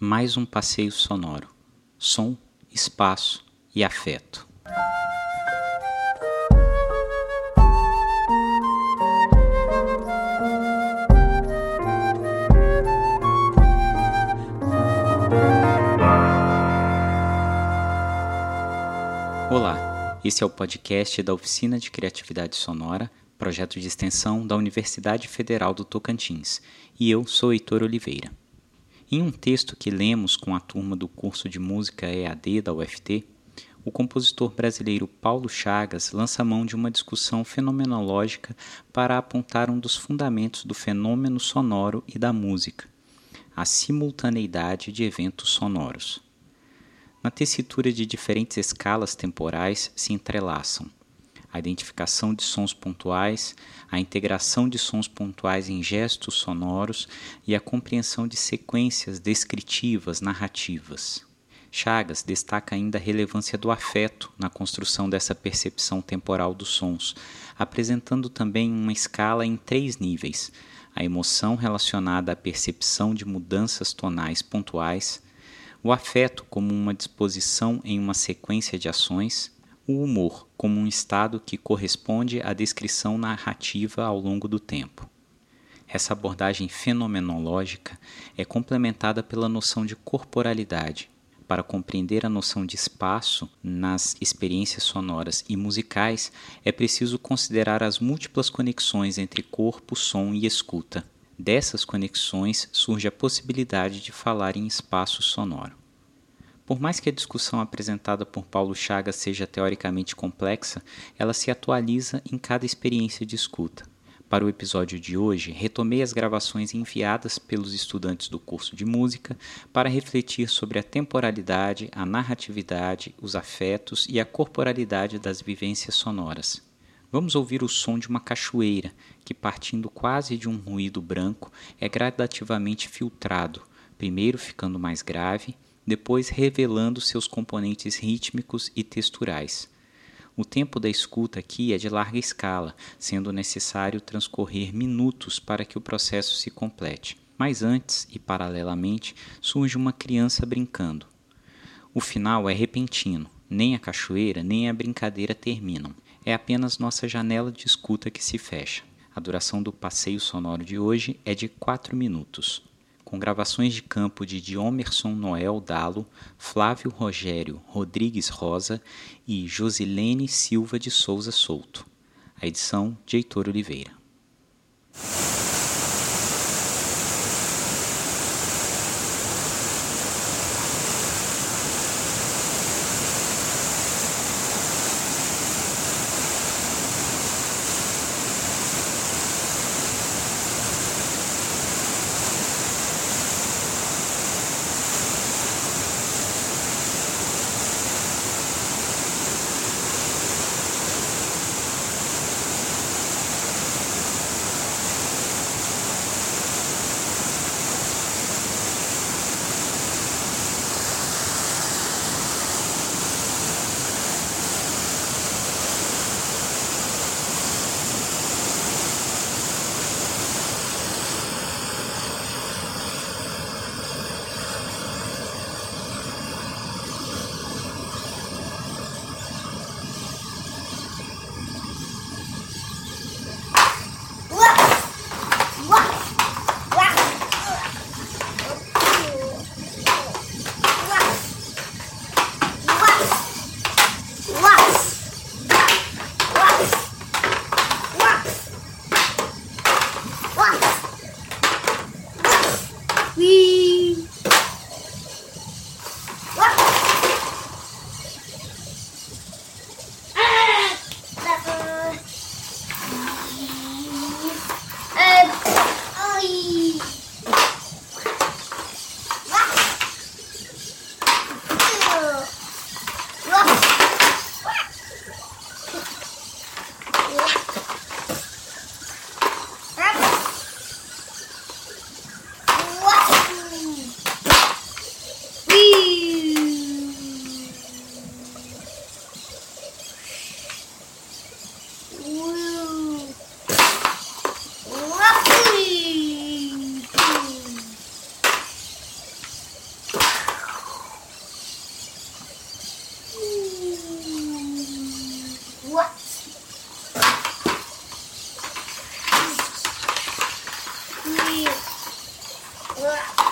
mais um passeio sonoro. Som, espaço e afeto. Olá, esse é o podcast da Oficina de Criatividade Sonora, projeto de extensão da Universidade Federal do Tocantins, e eu sou Heitor Oliveira. Em um texto que lemos com a turma do curso de música EAD da UFT, o compositor brasileiro Paulo Chagas lança mão de uma discussão fenomenológica para apontar um dos fundamentos do fenômeno sonoro e da música, a simultaneidade de eventos sonoros. Na tessitura de diferentes escalas temporais se entrelaçam a identificação de sons pontuais, a integração de sons pontuais em gestos sonoros e a compreensão de sequências descritivas, narrativas. Chagas destaca ainda a relevância do afeto na construção dessa percepção temporal dos sons, apresentando também uma escala em três níveis: a emoção relacionada à percepção de mudanças tonais pontuais, o afeto como uma disposição em uma sequência de ações o humor como um estado que corresponde à descrição narrativa ao longo do tempo. Essa abordagem fenomenológica é complementada pela noção de corporalidade. Para compreender a noção de espaço nas experiências sonoras e musicais, é preciso considerar as múltiplas conexões entre corpo, som e escuta. Dessas conexões surge a possibilidade de falar em espaço sonoro. Por mais que a discussão apresentada por Paulo Chagas seja teoricamente complexa, ela se atualiza em cada experiência de escuta. Para o episódio de hoje, retomei as gravações enviadas pelos estudantes do curso de música para refletir sobre a temporalidade, a narratividade, os afetos e a corporalidade das vivências sonoras. Vamos ouvir o som de uma cachoeira que, partindo quase de um ruído branco, é gradativamente filtrado, primeiro ficando mais grave depois revelando seus componentes rítmicos e texturais. O tempo da escuta aqui é de larga escala, sendo necessário transcorrer minutos para que o processo se complete. Mas antes e paralelamente surge uma criança brincando. O final é repentino, nem a cachoeira nem a brincadeira terminam. É apenas nossa janela de escuta que se fecha. A duração do passeio sonoro de hoje é de 4 minutos com gravações de campo de Diomerson Noel Dalo, Flávio Rogério Rodrigues Rosa e Josilene Silva de Souza Souto. A edição de Heitor Oliveira. うわ